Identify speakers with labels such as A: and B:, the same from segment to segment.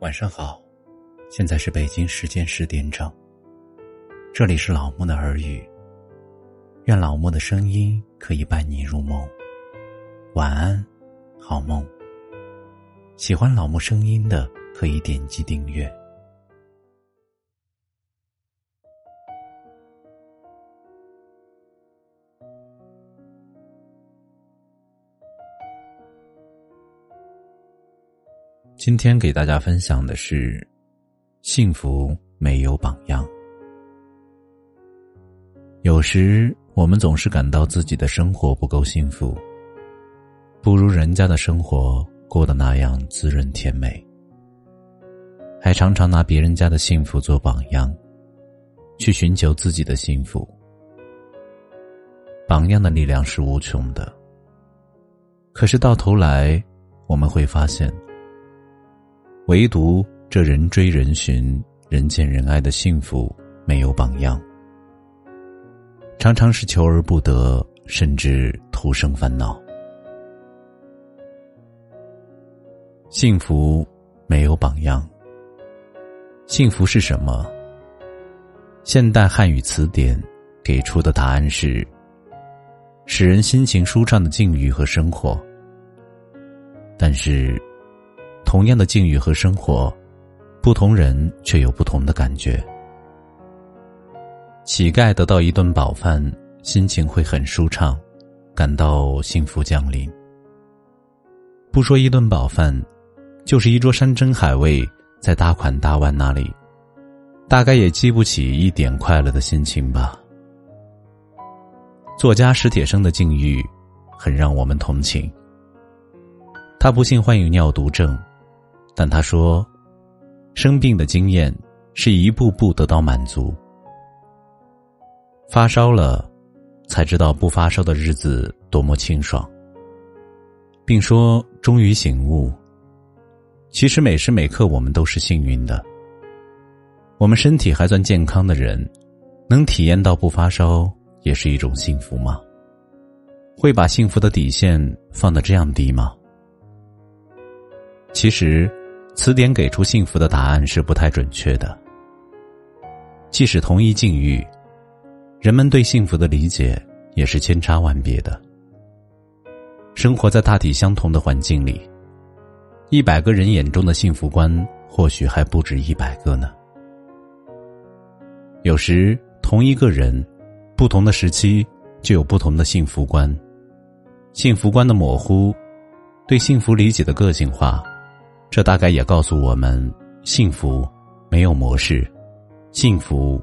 A: 晚上好，现在是北京时间十点整。这里是老莫的耳语，愿老莫的声音可以伴你入梦。晚安，好梦。喜欢老莫声音的可以点击订阅。今天给大家分享的是：幸福没有榜样。有时我们总是感到自己的生活不够幸福，不如人家的生活过得那样滋润甜美，还常常拿别人家的幸福做榜样，去寻求自己的幸福。榜样的力量是无穷的，可是到头来，我们会发现。唯独这人追人寻、人见人爱的幸福没有榜样，常常是求而不得，甚至徒生烦恼。幸福没有榜样，幸福是什么？现代汉语词典给出的答案是：使人心情舒畅的境遇和生活。但是。同样的境遇和生活，不同人却有不同的感觉。乞丐得到一顿饱饭，心情会很舒畅，感到幸福降临。不说一顿饱饭，就是一桌山珍海味，在大款大腕那里，大概也激不起一点快乐的心情吧。作家史铁生的境遇，很让我们同情。他不幸患有尿毒症。但他说，生病的经验是一步步得到满足。发烧了，才知道不发烧的日子多么清爽，并说终于醒悟。其实每时每刻我们都是幸运的。我们身体还算健康的人，能体验到不发烧也是一种幸福吗？会把幸福的底线放得这样低吗？其实。词典给出幸福的答案是不太准确的。即使同一境遇，人们对幸福的理解也是千差万别的。生活在大体相同的环境里，一百个人眼中的幸福观或许还不止一百个呢。有时，同一个人，不同的时期就有不同的幸福观。幸福观的模糊，对幸福理解的个性化。这大概也告诉我们：幸福没有模式，幸福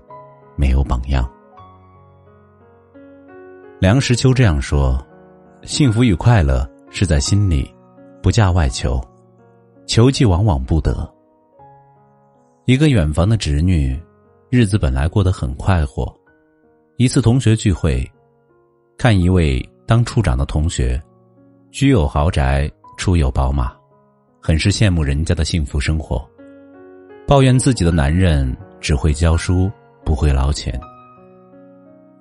A: 没有榜样。梁实秋这样说：“幸福与快乐是在心里，不嫁外求，求即往往不得。”一个远房的侄女，日子本来过得很快活。一次同学聚会，看一位当处长的同学，居有豪宅，出有宝马。很是羡慕人家的幸福生活，抱怨自己的男人只会教书不会捞钱。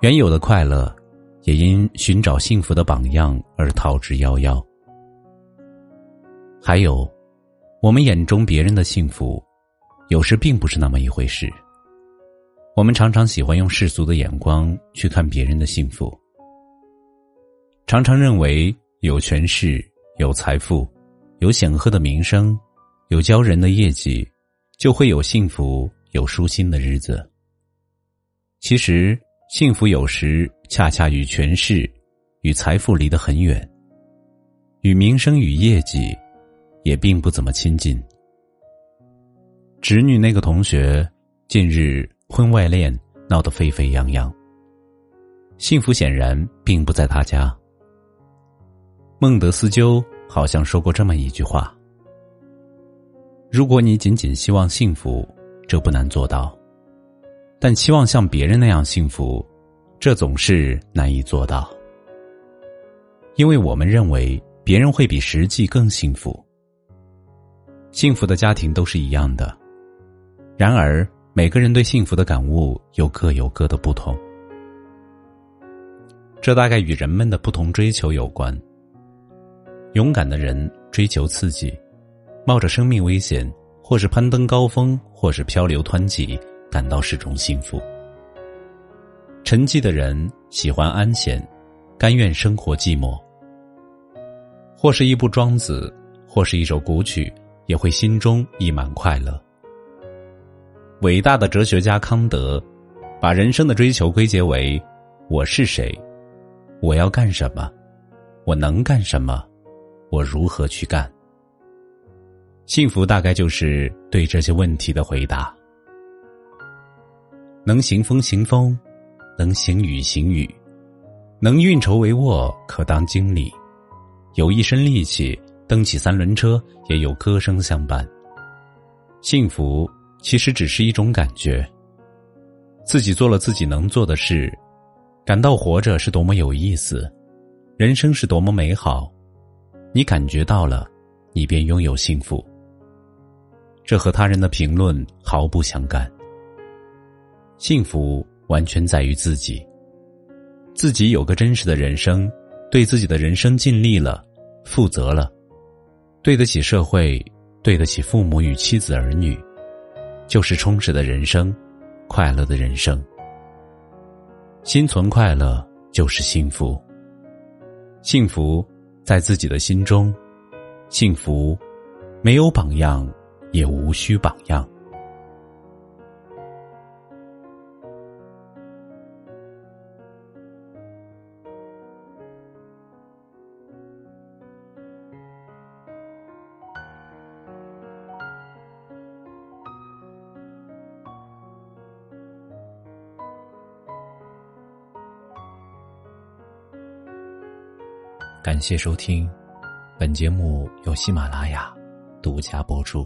A: 原有的快乐，也因寻找幸福的榜样而逃之夭夭。还有，我们眼中别人的幸福，有时并不是那么一回事。我们常常喜欢用世俗的眼光去看别人的幸福，常常认为有权势、有财富。有显赫的名声，有骄人的业绩，就会有幸福、有舒心的日子。其实，幸福有时恰恰与权势、与财富离得很远，与名声与业绩也并不怎么亲近。侄女那个同学，近日婚外恋闹得沸沸扬扬，幸福显然并不在他家。孟德斯鸠。好像说过这么一句话：“如果你仅仅希望幸福，这不难做到；但期望像别人那样幸福，这总是难以做到。因为我们认为别人会比实际更幸福。幸福的家庭都是一样的，然而每个人对幸福的感悟又各有各的不同。这大概与人们的不同追求有关。”勇敢的人追求刺激，冒着生命危险或是攀登高峰，或是漂流湍急，感到是种幸福。沉寂的人喜欢安闲，甘愿生活寂寞。或是一部庄子，或是一首古曲，也会心中溢满快乐。伟大的哲学家康德，把人生的追求归结为：我是谁？我要干什么？我能干什么？我如何去干？幸福大概就是对这些问题的回答。能行风行风，能行雨行雨，能运筹帷幄，可当经理。有一身力气，蹬起三轮车，也有歌声相伴。幸福其实只是一种感觉。自己做了自己能做的事，感到活着是多么有意思，人生是多么美好。你感觉到了，你便拥有幸福。这和他人的评论毫不相干。幸福完全在于自己，自己有个真实的人生，对自己的人生尽力了。负责了，对得起社会，对得起父母与妻子儿女，就是充实的人生，快乐的人生。心存快乐就是幸福。幸福在自己的心中，幸福没有榜样，也无需榜样。感谢收听，本节目由喜马拉雅独家播出。